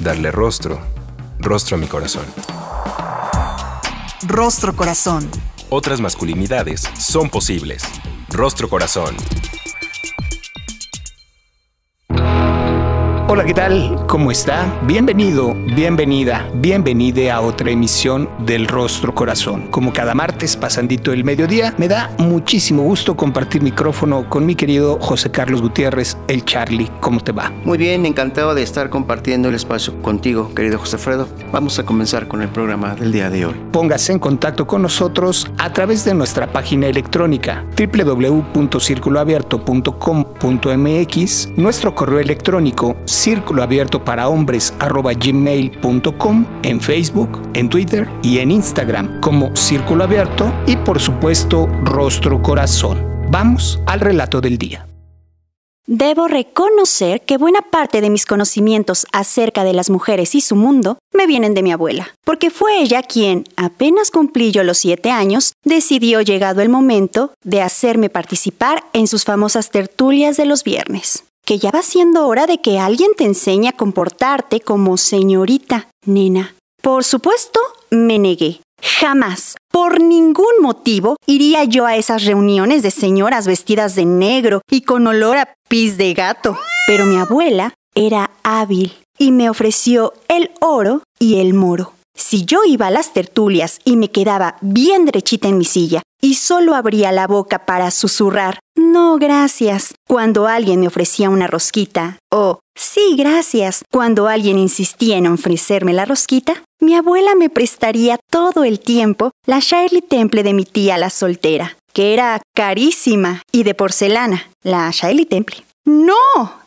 Darle rostro, rostro a mi corazón. Rostro Corazón. Otras masculinidades son posibles. Rostro Corazón. Hola, ¿qué tal? ¿Cómo está? Bienvenido, bienvenida, bienvenide a otra emisión del Rostro Corazón. Como cada martes, pasandito el mediodía, me da muchísimo gusto compartir micrófono con mi querido José Carlos Gutiérrez, el Charlie. ¿Cómo te va? Muy bien, encantado de estar compartiendo el espacio contigo, querido José Fredo. Vamos a comenzar con el programa del día de hoy. Póngase en contacto con nosotros a través de nuestra página electrónica www.circuloabierto.com.mx, nuestro correo electrónico círculo abierto para hombres gmail.com, en Facebook, en Twitter y en Instagram como Círculo Abierto y por supuesto Rostro Corazón. Vamos al relato del día. Debo reconocer que buena parte de mis conocimientos acerca de las mujeres y su mundo me vienen de mi abuela, porque fue ella quien, apenas cumplí yo los siete años, decidió llegado el momento de hacerme participar en sus famosas tertulias de los viernes que ya va siendo hora de que alguien te enseñe a comportarte como señorita, nena. Por supuesto, me negué. Jamás, por ningún motivo, iría yo a esas reuniones de señoras vestidas de negro y con olor a pis de gato. Pero mi abuela era hábil y me ofreció el oro y el moro. Si yo iba a las tertulias y me quedaba bien derechita en mi silla y solo abría la boca para susurrar, no, gracias, cuando alguien me ofrecía una rosquita, o sí, gracias, cuando alguien insistía en ofrecerme la rosquita, mi abuela me prestaría todo el tiempo la Shirley Temple de mi tía la soltera, que era carísima y de porcelana, la Shirley Temple. No,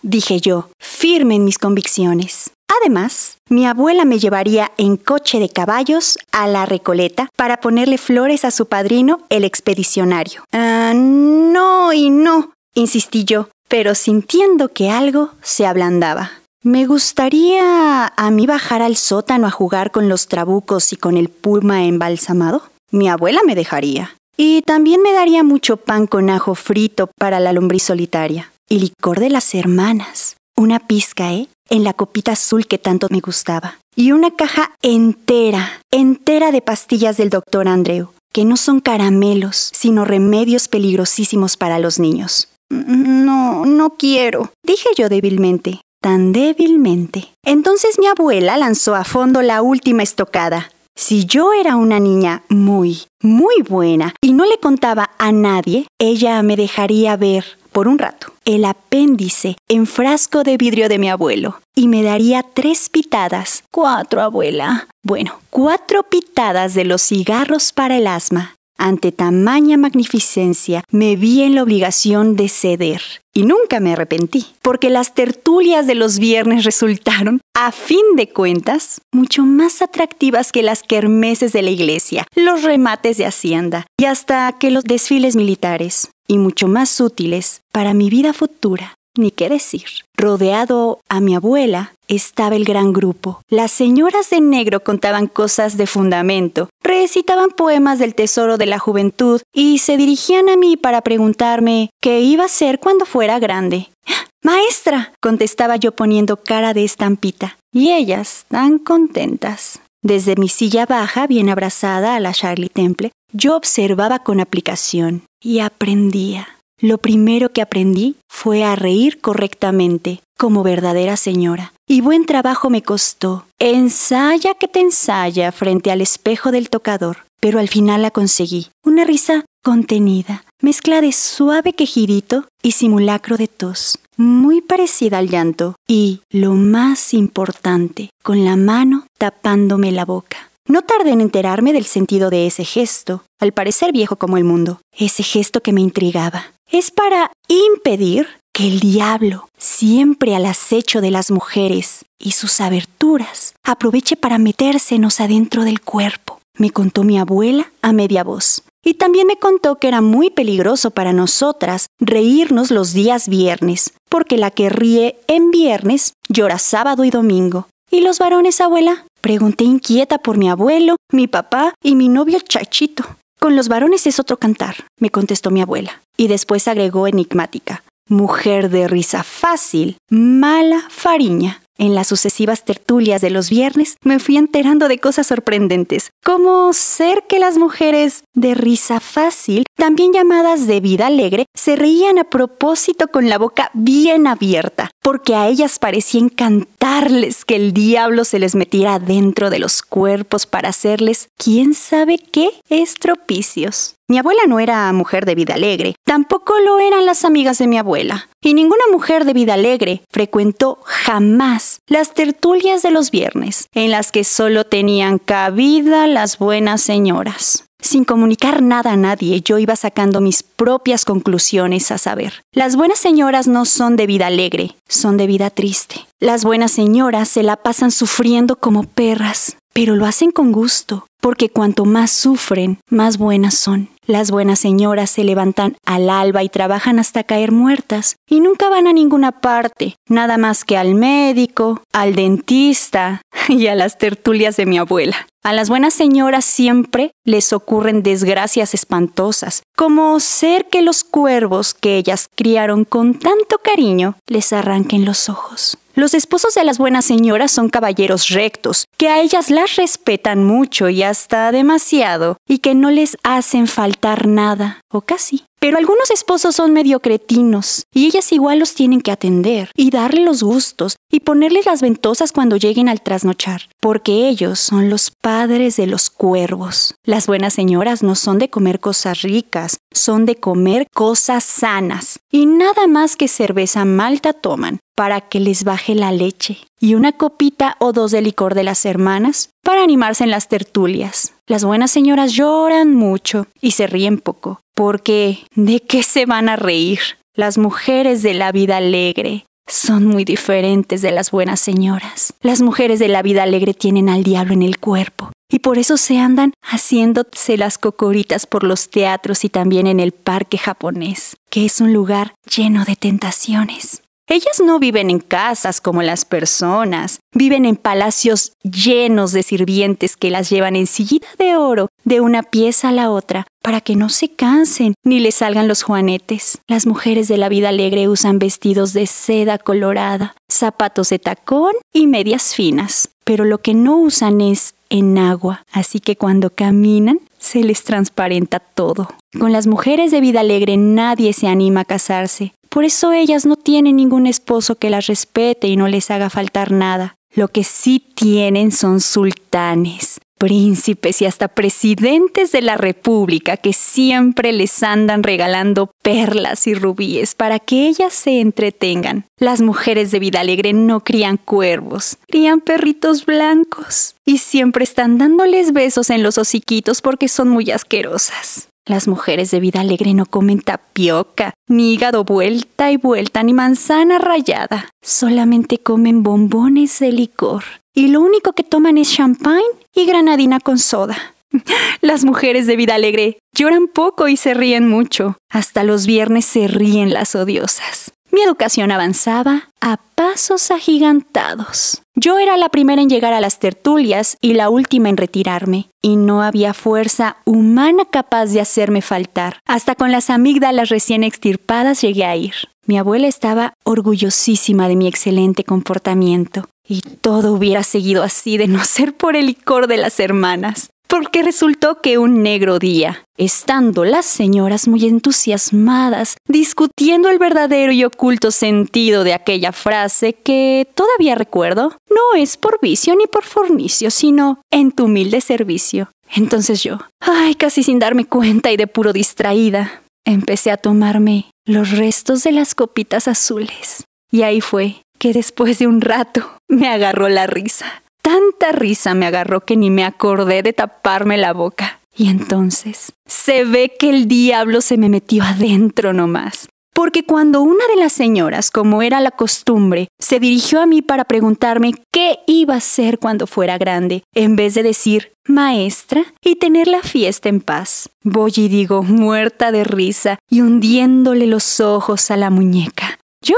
dije yo, firme en mis convicciones. Además, mi abuela me llevaría en coche de caballos a la Recoleta para ponerle flores a su padrino, el expedicionario. Ah, no y no, insistí yo, pero sintiendo que algo se ablandaba. Me gustaría a mí bajar al sótano a jugar con los trabucos y con el pulma embalsamado. Mi abuela me dejaría. Y también me daría mucho pan con ajo frito para la lombriz solitaria. Y licor de las hermanas. Una pizca, ¿eh? En la copita azul que tanto me gustaba. Y una caja entera, entera de pastillas del doctor Andreu, que no son caramelos, sino remedios peligrosísimos para los niños. No, no quiero, dije yo débilmente, tan débilmente. Entonces mi abuela lanzó a fondo la última estocada. Si yo era una niña muy, muy buena y no le contaba a nadie, ella me dejaría ver por un rato el apéndice en frasco de vidrio de mi abuelo y me daría tres pitadas. Cuatro, abuela. Bueno, cuatro pitadas de los cigarros para el asma. Ante tamaña magnificencia, me vi en la obligación de ceder. Y nunca me arrepentí, porque las tertulias de los viernes resultaron, a fin de cuentas, mucho más atractivas que las kermeses de la iglesia, los remates de hacienda y hasta que los desfiles militares y mucho más útiles para mi vida futura. Ni qué decir. Rodeado a mi abuela estaba el gran grupo. Las señoras de negro contaban cosas de fundamento, recitaban poemas del tesoro de la juventud y se dirigían a mí para preguntarme qué iba a ser cuando fuera grande. Maestra, contestaba yo poniendo cara de estampita, y ellas tan contentas. Desde mi silla baja, bien abrazada a la Charlie Temple, yo observaba con aplicación y aprendía. Lo primero que aprendí fue a reír correctamente, como verdadera señora. Y buen trabajo me costó. Ensaya que te ensaya frente al espejo del tocador. Pero al final la conseguí. Una risa contenida, mezcla de suave quejidito y simulacro de tos, muy parecida al llanto. Y, lo más importante, con la mano tapándome la boca. No tardé en enterarme del sentido de ese gesto, al parecer viejo como el mundo, ese gesto que me intrigaba. Es para impedir que el diablo, siempre al acecho de las mujeres y sus aberturas, aproveche para metérsenos adentro del cuerpo. Me contó mi abuela a media voz. Y también me contó que era muy peligroso para nosotras reírnos los días viernes, porque la que ríe en viernes llora sábado y domingo. ¿Y los varones, abuela? Pregunté inquieta por mi abuelo, mi papá y mi novio Chachito. Con los varones es otro cantar, me contestó mi abuela, y después agregó enigmática. Mujer de risa fácil, mala fariña. En las sucesivas tertulias de los viernes me fui enterando de cosas sorprendentes, como ser que las mujeres de risa fácil, también llamadas de vida alegre, se reían a propósito con la boca bien abierta, porque a ellas parecía encantarles que el diablo se les metiera dentro de los cuerpos para hacerles quién sabe qué estropicios. Mi abuela no era mujer de vida alegre, tampoco lo eran las amigas de mi abuela. Y ninguna mujer de vida alegre frecuentó jamás las tertulias de los viernes, en las que solo tenían cabida las buenas señoras. Sin comunicar nada a nadie, yo iba sacando mis propias conclusiones a saber. Las buenas señoras no son de vida alegre, son de vida triste. Las buenas señoras se la pasan sufriendo como perras, pero lo hacen con gusto, porque cuanto más sufren, más buenas son. Las buenas señoras se levantan al alba y trabajan hasta caer muertas, y nunca van a ninguna parte, nada más que al médico, al dentista y a las tertulias de mi abuela. A las buenas señoras siempre les ocurren desgracias espantosas, como ser que los cuervos que ellas criaron con tanto cariño les arranquen los ojos. Los esposos de las buenas señoras son caballeros rectos, que a ellas las respetan mucho y hasta demasiado, y que no les hacen faltar nada, o casi. Pero algunos esposos son medio cretinos, y ellas igual los tienen que atender, y darle los gustos, y ponerles las ventosas cuando lleguen al trasnochar, porque ellos son los padres de los cuervos. Las buenas señoras no son de comer cosas ricas, son de comer cosas sanas, y nada más que cerveza malta toman, para que les baje la leche, y una copita o dos de licor de las hermanas para animarse en las tertulias. Las buenas señoras lloran mucho y se ríen poco, porque ¿de qué se van a reír? Las mujeres de la vida alegre son muy diferentes de las buenas señoras. Las mujeres de la vida alegre tienen al diablo en el cuerpo y por eso se andan haciéndose las cocoritas por los teatros y también en el parque japonés, que es un lugar lleno de tentaciones. Ellas no viven en casas como las personas, viven en palacios llenos de sirvientes que las llevan en sillita de oro de una pieza a la otra para que no se cansen ni les salgan los juanetes. Las mujeres de la vida alegre usan vestidos de seda colorada, zapatos de tacón y medias finas, pero lo que no usan es en agua, así que cuando caminan se les transparenta todo. Con las mujeres de vida alegre nadie se anima a casarse, por eso ellas no tienen ningún esposo que las respete y no les haga faltar nada. Lo que sí tienen son sultanes, príncipes y hasta presidentes de la República que siempre les andan regalando perlas y rubíes para que ellas se entretengan. Las mujeres de vida alegre no crían cuervos, crían perritos blancos y siempre están dándoles besos en los hociquitos porque son muy asquerosas. Las mujeres de vida alegre no comen tapioca, ni hígado vuelta y vuelta, ni manzana rayada. Solamente comen bombones de licor. Y lo único que toman es champagne y granadina con soda. Las mujeres de vida alegre lloran poco y se ríen mucho. Hasta los viernes se ríen las odiosas. Mi educación avanzaba a pasos agigantados. Yo era la primera en llegar a las tertulias y la última en retirarme, y no había fuerza humana capaz de hacerme faltar. Hasta con las amígdalas recién extirpadas llegué a ir. Mi abuela estaba orgullosísima de mi excelente comportamiento, y todo hubiera seguido así de no ser por el licor de las hermanas porque resultó que un negro día, estando las señoras muy entusiasmadas, discutiendo el verdadero y oculto sentido de aquella frase que todavía recuerdo, no es por vicio ni por fornicio, sino en tu humilde servicio. Entonces yo, ay, casi sin darme cuenta y de puro distraída, empecé a tomarme los restos de las copitas azules. Y ahí fue que después de un rato me agarró la risa. Tanta risa me agarró que ni me acordé de taparme la boca. Y entonces se ve que el diablo se me metió adentro nomás. porque cuando una de las señoras, como era la costumbre, se dirigió a mí para preguntarme qué iba a hacer cuando fuera grande, en vez de decir maestra y tener la fiesta en paz. Voy y digo, muerta de risa y hundiéndole los ojos a la muñeca. ¿Yo?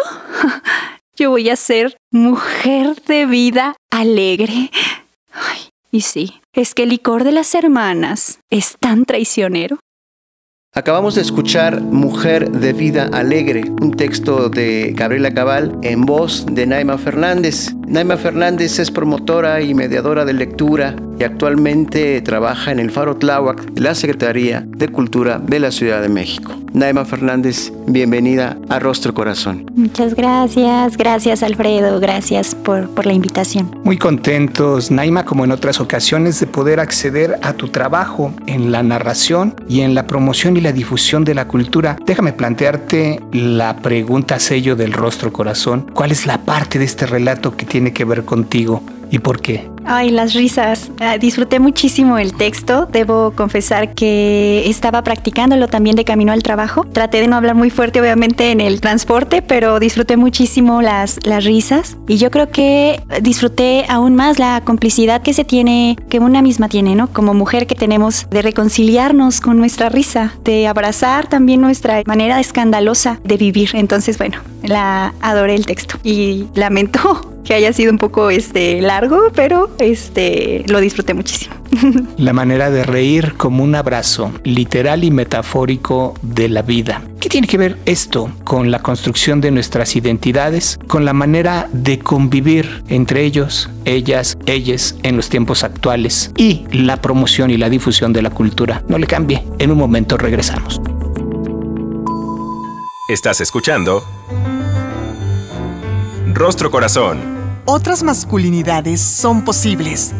Yo voy a ser mujer de vida alegre. Ay, y sí, es que el licor de las hermanas es tan traicionero. Acabamos de escuchar Mujer de Vida Alegre, un texto de Gabriela Cabal en voz de Naima Fernández. Naima Fernández es promotora y mediadora de lectura y actualmente trabaja en el Faro Tláhuac de la Secretaría de Cultura de la Ciudad de México. Naima Fernández, bienvenida a Rostro Corazón. Muchas gracias, gracias Alfredo, gracias por, por la invitación. Muy contentos, Naima, como en otras ocasiones, de poder acceder a tu trabajo en la narración y en la promoción y la difusión de la cultura. Déjame plantearte la pregunta sello del Rostro Corazón. ¿Cuál es la parte de este relato que tiene que ver contigo y por qué? Ay, las risas. Ah, disfruté muchísimo el texto. Debo confesar que estaba practicándolo también de camino al trabajo. Traté de no hablar muy fuerte, obviamente, en el transporte, pero disfruté muchísimo las, las risas. Y yo creo que disfruté aún más la complicidad que se tiene, que una misma tiene, ¿no? Como mujer que tenemos de reconciliarnos con nuestra risa, de abrazar también nuestra manera escandalosa de vivir. Entonces, bueno, la adoré el texto y lamento que haya sido un poco este largo, pero este lo disfruté muchísimo. La manera de reír como un abrazo literal y metafórico de la vida. ¿Qué tiene que ver esto con la construcción de nuestras identidades, con la manera de convivir entre ellos, ellas, ellas en los tiempos actuales y la promoción y la difusión de la cultura? No le cambie, en un momento regresamos. Estás escuchando Rostro Corazón otras masculinidades son posibles.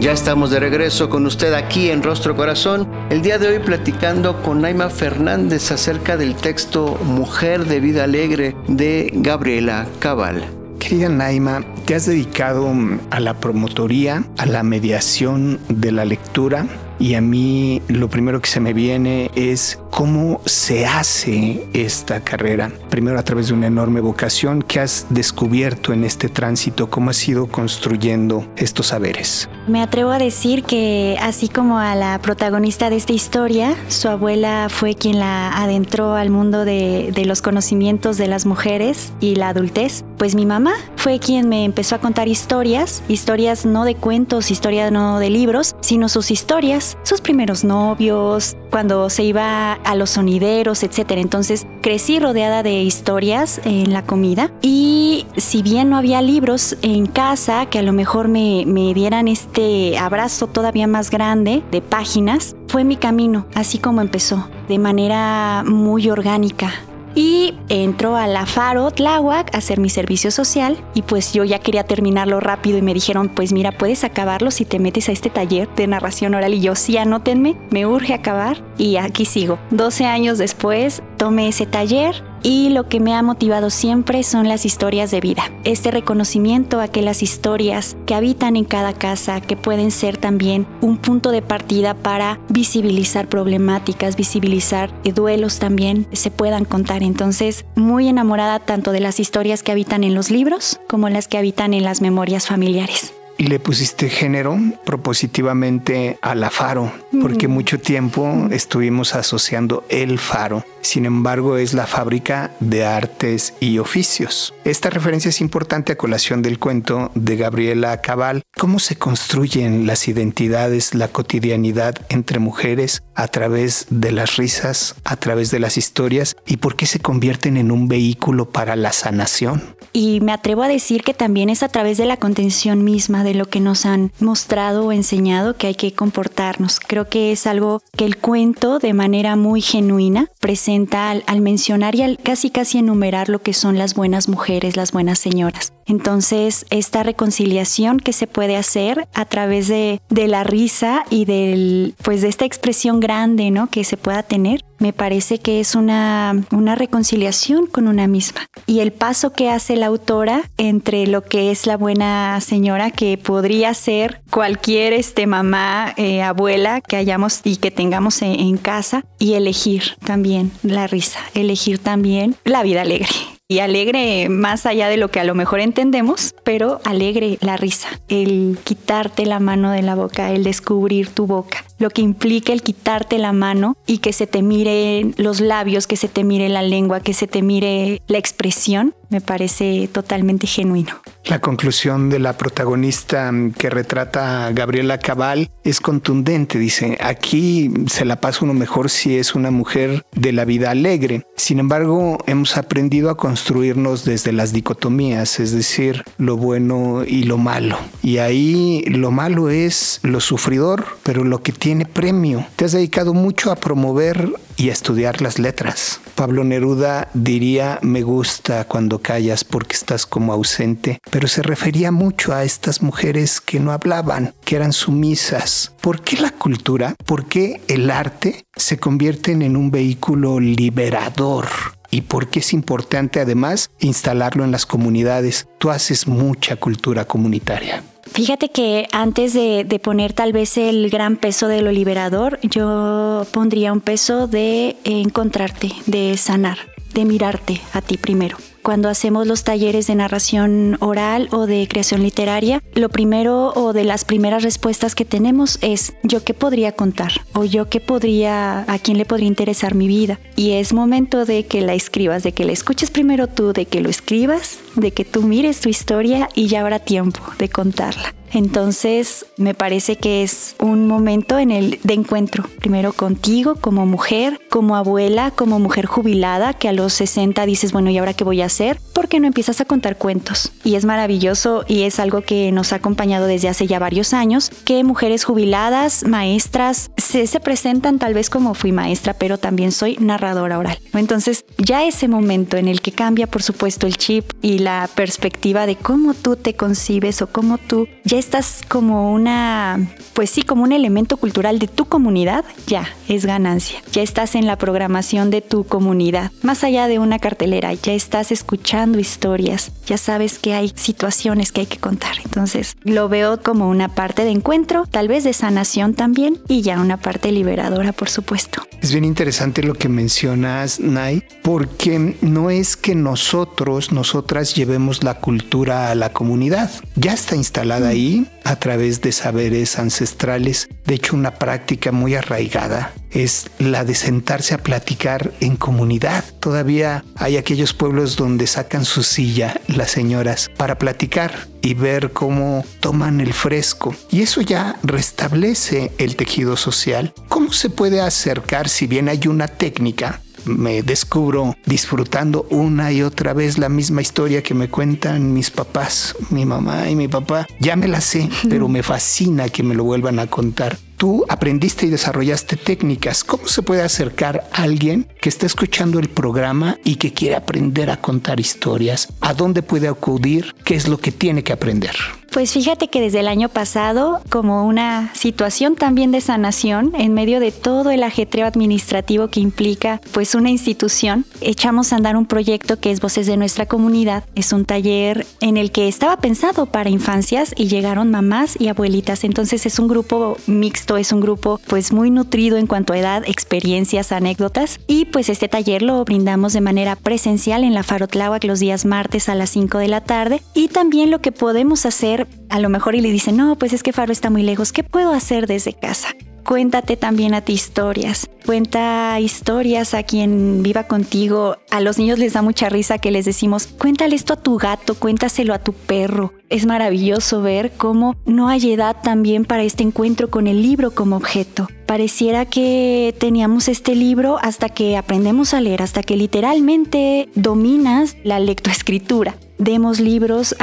Ya estamos de regreso con usted aquí en Rostro Corazón. El día de hoy platicando con Naima Fernández acerca del texto Mujer de Vida Alegre de Gabriela Cabal. Querida Naima, te has dedicado a la promotoría, a la mediación de la lectura y a mí lo primero que se me viene es cómo se hace esta carrera. Primero a través de una enorme vocación que has descubierto en este tránsito, cómo has ido construyendo estos saberes. Me atrevo a decir que así como a la protagonista de esta historia, su abuela fue quien la adentró al mundo de, de los conocimientos de las mujeres y la adultez, pues mi mamá fue quien me empezó a contar historias, historias no de cuentos, historias no de libros, sino sus historias, sus primeros novios, cuando se iba a los sonideros, etc. Entonces crecí rodeada de historias en la comida y si bien no había libros en casa que a lo mejor me, me dieran este abrazo todavía más grande de páginas, fue mi camino, así como empezó, de manera muy orgánica. Y entró a la Faro Tláhuac a hacer mi servicio social. Y pues yo ya quería terminarlo rápido y me dijeron, pues mira, puedes acabarlo si te metes a este taller de narración oral. Y yo sí, anótenme, me urge acabar. Y aquí sigo. 12 años después tomé ese taller, y lo que me ha motivado siempre son las historias de vida. Este reconocimiento a que las historias que habitan en cada casa, que pueden ser también un punto de partida para visibilizar problemáticas, visibilizar duelos también, se puedan contar. Entonces, muy enamorada tanto de las historias que habitan en los libros como las que habitan en las memorias familiares y le pusiste género propositivamente a la faro, porque mucho tiempo estuvimos asociando el faro. Sin embargo, es la fábrica de artes y oficios. Esta referencia es importante a colación del cuento de Gabriela Cabal. ¿Cómo se construyen las identidades, la cotidianidad entre mujeres a través de las risas, a través de las historias y por qué se convierten en un vehículo para la sanación? Y me atrevo a decir que también es a través de la contención misma, de lo que nos han mostrado o enseñado que hay que comportarnos. Creo que es algo que el cuento de manera muy genuina presenta al, mencionar y al casi casi enumerar lo que son las buenas mujeres, las buenas señoras. Entonces, esta reconciliación que se puede hacer a través de, de la risa y del, pues de esta expresión grande, ¿no? Que se pueda tener, Me parece que es una, una reconciliación con una misma. Y el paso que hace la autora entre lo que es la buena señora, que podría ser cualquier este, mamá, eh, abuela que hayamos y que tengamos en casa, y elegir también la risa, elegir también la vida alegre y alegre más allá de lo que a lo mejor entendemos, pero alegre la risa, el quitarte la mano de la boca, el descubrir tu boca, lo que implica el quitarte la mano y que se te mire los labios, que se te mire la lengua, que se te mire la expresión, me parece totalmente genuino. La conclusión de la protagonista que retrata a Gabriela Cabal es contundente. Dice, aquí se la pasa uno mejor si es una mujer de la vida alegre. Sin embargo, hemos aprendido a construirnos desde las dicotomías, es decir, lo bueno y lo malo. Y ahí lo malo es lo sufridor, pero lo que tiene premio. Te has dedicado mucho a promover y estudiar las letras. Pablo Neruda diría, me gusta cuando callas porque estás como ausente, pero se refería mucho a estas mujeres que no hablaban, que eran sumisas. ¿Por qué la cultura, por qué el arte se convierten en un vehículo liberador? y por qué es importante además instalarlo en las comunidades. Tú haces mucha cultura comunitaria. Fíjate que antes de, poner tal vez el gran peso de lo liberador, yo pondría un peso de encontrarte, de sanar, de mirarte a ti primero cuando hacemos los talleres de narración oral o de creación literaria, lo primero o de las primeras respuestas que tenemos es yo qué podría contar o yo qué podría, a quién le podría interesar mi vida. Y es momento de que la escribas, de que la escuches primero tú, de que lo escribas, de que tú mires tu historia y ya habrá tiempo de contarla. Entonces, me parece que es un momento en el de encuentro, primero contigo como mujer, como abuela, como mujer jubilada, que a los 60 dices, bueno, ¿y ahora qué voy a hacer? Porque no empiezas a contar cuentos. Y es maravilloso y es algo que nos ha acompañado desde hace ya varios años, que mujeres jubiladas, maestras, se, se presentan tal vez como fui maestra, pero también soy narradora oral. Entonces, ya ese momento en el que cambia, por supuesto, el chip y la perspectiva de cómo tú te concibes o cómo tú ya estás como una, pues sí, como un elemento cultural de tu comunidad, ya es ganancia. Ya estás en la programación de tu comunidad. Más allá de una cartelera, ya estás escuchando historias, ya sabes que hay situaciones que hay que contar. Entonces, lo veo como una parte de encuentro, tal vez de sanación también, y ya una parte liberadora, por supuesto. Es bien interesante lo que mencionas, Nay, porque no es que nosotros, nosotras llevemos la cultura a la comunidad. Ya está instalada ahí a través de saberes ancestrales. De hecho, una práctica muy arraigada es la de sentarse a platicar en comunidad. Todavía hay aquellos pueblos donde sacan su silla las señoras para platicar y ver cómo toman el fresco. Y eso ya restablece el tejido social. ¿Cómo se puede acercar si bien hay una técnica? Me descubro disfrutando una y otra vez la misma historia que me cuentan mis papás, mi mamá y mi papá. Ya me la sé, pero me fascina que me lo vuelvan a contar. Tú aprendiste y desarrollaste técnicas. ¿Cómo se puede acercar a alguien que está escuchando el programa y que quiere aprender a contar historias? ¿A dónde puede acudir? ¿Qué es lo que tiene que aprender? Pues fíjate que desde el año pasado, como una situación también de sanación, en medio de todo el ajetreo administrativo que implica pues una institución, echamos a andar un proyecto que es Voces de nuestra comunidad. Es un taller en el que estaba pensado para infancias y llegaron mamás y abuelitas. Entonces es un grupo mixto, es un grupo pues muy nutrido en cuanto a edad, experiencias, anécdotas. Y pues este taller lo brindamos de manera presencial en la Farotláhuac los días martes a las 5 de la tarde. Y también lo que podemos hacer a lo mejor y le dice, no, pues es que Faro está muy lejos, ¿qué puedo hacer desde casa? Cuéntate también a ti historias. Cuenta historias a quien viva contigo. A los niños les da mucha risa que les decimos, cuéntale esto a tu gato, cuéntaselo a tu perro. Es maravilloso ver cómo no hay edad también para este encuentro con el libro como objeto. Pareciera que teníamos este libro hasta que aprendemos a leer, hasta que literalmente dominas la lectoescritura demos libros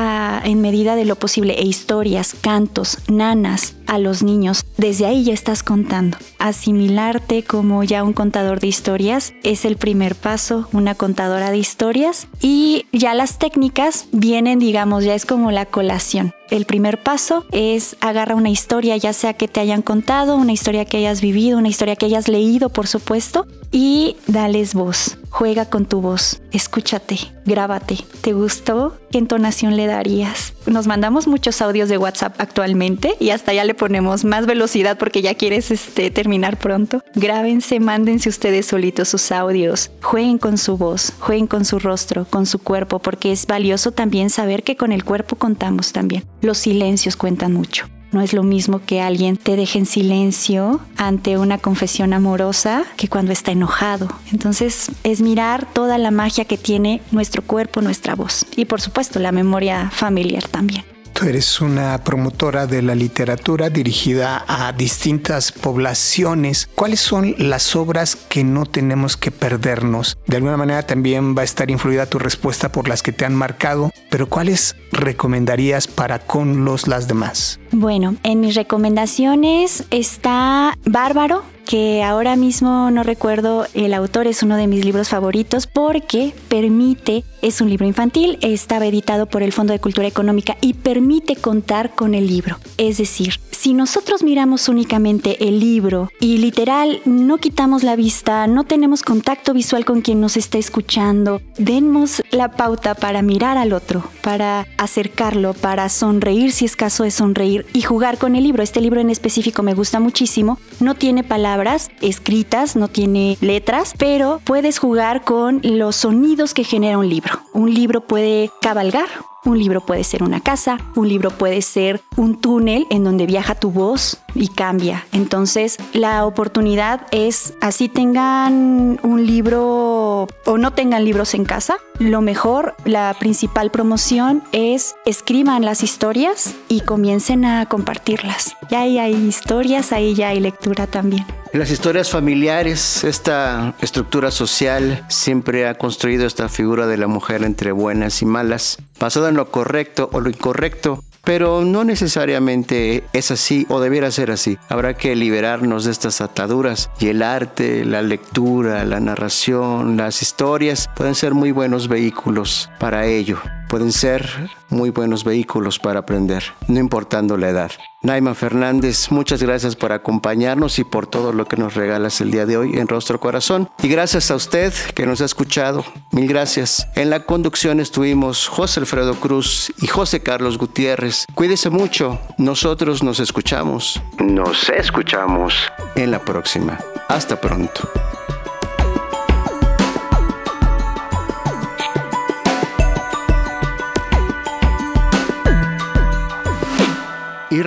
en medida de lo posible e historias, cantos, nanas a los niños. Desde ahí ya estás contando. Asimilarte como ya un contador de historias es el primer paso, una contadora de historias y ya las técnicas vienen, digamos, ya es como la colación. El primer paso es agarra una historia, ya sea que te hayan contado, una historia que hayas vivido, una historia que hayas leído, por supuesto, y dales voz. Juega con tu voz, escúchate, grábate. ¿Te gustó? ¿Qué entonación le darías? Nos mandamos muchos audios de WhatsApp actualmente y hasta ya le ponemos más velocidad porque ya quieres este, terminar pronto. Grábense, mándense ustedes solitos sus audios. Jueguen con su voz, jueguen con su rostro, con su cuerpo, porque es valioso también saber que con el cuerpo contamos también. Los silencios cuentan mucho. No es lo mismo que alguien te deje en silencio ante una confesión amorosa que cuando está enojado. Entonces es mirar toda la magia que tiene nuestro cuerpo, nuestra voz y por supuesto la memoria familiar también. Tú eres una promotora de la literatura dirigida a distintas poblaciones. ¿Cuáles son las obras que no tenemos que perdernos? De alguna manera también va a estar influida tu respuesta por las que te han marcado, pero ¿cuáles recomendarías para con los las demás? Bueno, en mis recomendaciones está Bárbaro, que ahora mismo no recuerdo el autor, es uno de mis libros favoritos porque permite, es un libro infantil, estaba editado por el Fondo de Cultura Económica y permite contar con el libro. Es decir, si nosotros miramos únicamente el libro y literal no quitamos la vista, no tenemos contacto visual con quien nos está escuchando, demos la pauta para mirar al otro, para acercarlo, para sonreír si es caso de sonreír y jugar con el libro. Este libro en específico me gusta muchísimo, no tiene palabras escritas, no tiene letras, pero puedes jugar con los sonidos que genera un libro. Un libro puede cabalgar, un libro puede ser una casa, un libro puede ser un túnel en donde viaja tu voz y cambia. Entonces, la oportunidad es, así tengan un libro o no tengan libros en casa, lo mejor, la principal promoción es escriban las historias y comiencen a compartirlas. Ya ahí hay historias, ahí ya hay lectura también. Las historias familiares, esta estructura social siempre ha construido esta figura de la mujer entre buenas y malas, basada en lo correcto o lo incorrecto, pero no necesariamente es así o debiera ser así. Habrá que liberarnos de estas ataduras y el arte, la lectura, la narración, las historias pueden ser muy buenos vehículos para ello pueden ser muy buenos vehículos para aprender, no importando la edad. Naima Fernández, muchas gracias por acompañarnos y por todo lo que nos regalas el día de hoy en Rostro Corazón. Y gracias a usted que nos ha escuchado. Mil gracias. En la conducción estuvimos José Alfredo Cruz y José Carlos Gutiérrez. Cuídese mucho. Nosotros nos escuchamos. Nos escuchamos en la próxima. Hasta pronto.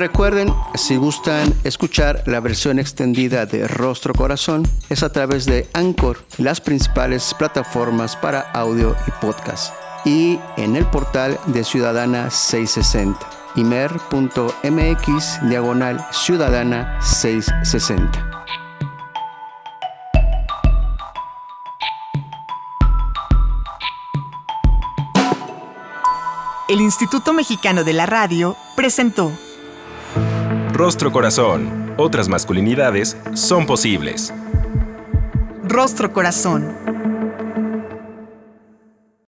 Recuerden, si gustan escuchar la versión extendida de Rostro Corazón, es a través de Anchor, las principales plataformas para audio y podcast, y en el portal de Ciudadana 660, imer.mx diagonal Ciudadana 660. El Instituto Mexicano de la Radio presentó Rostro Corazón. Otras masculinidades son posibles. Rostro Corazón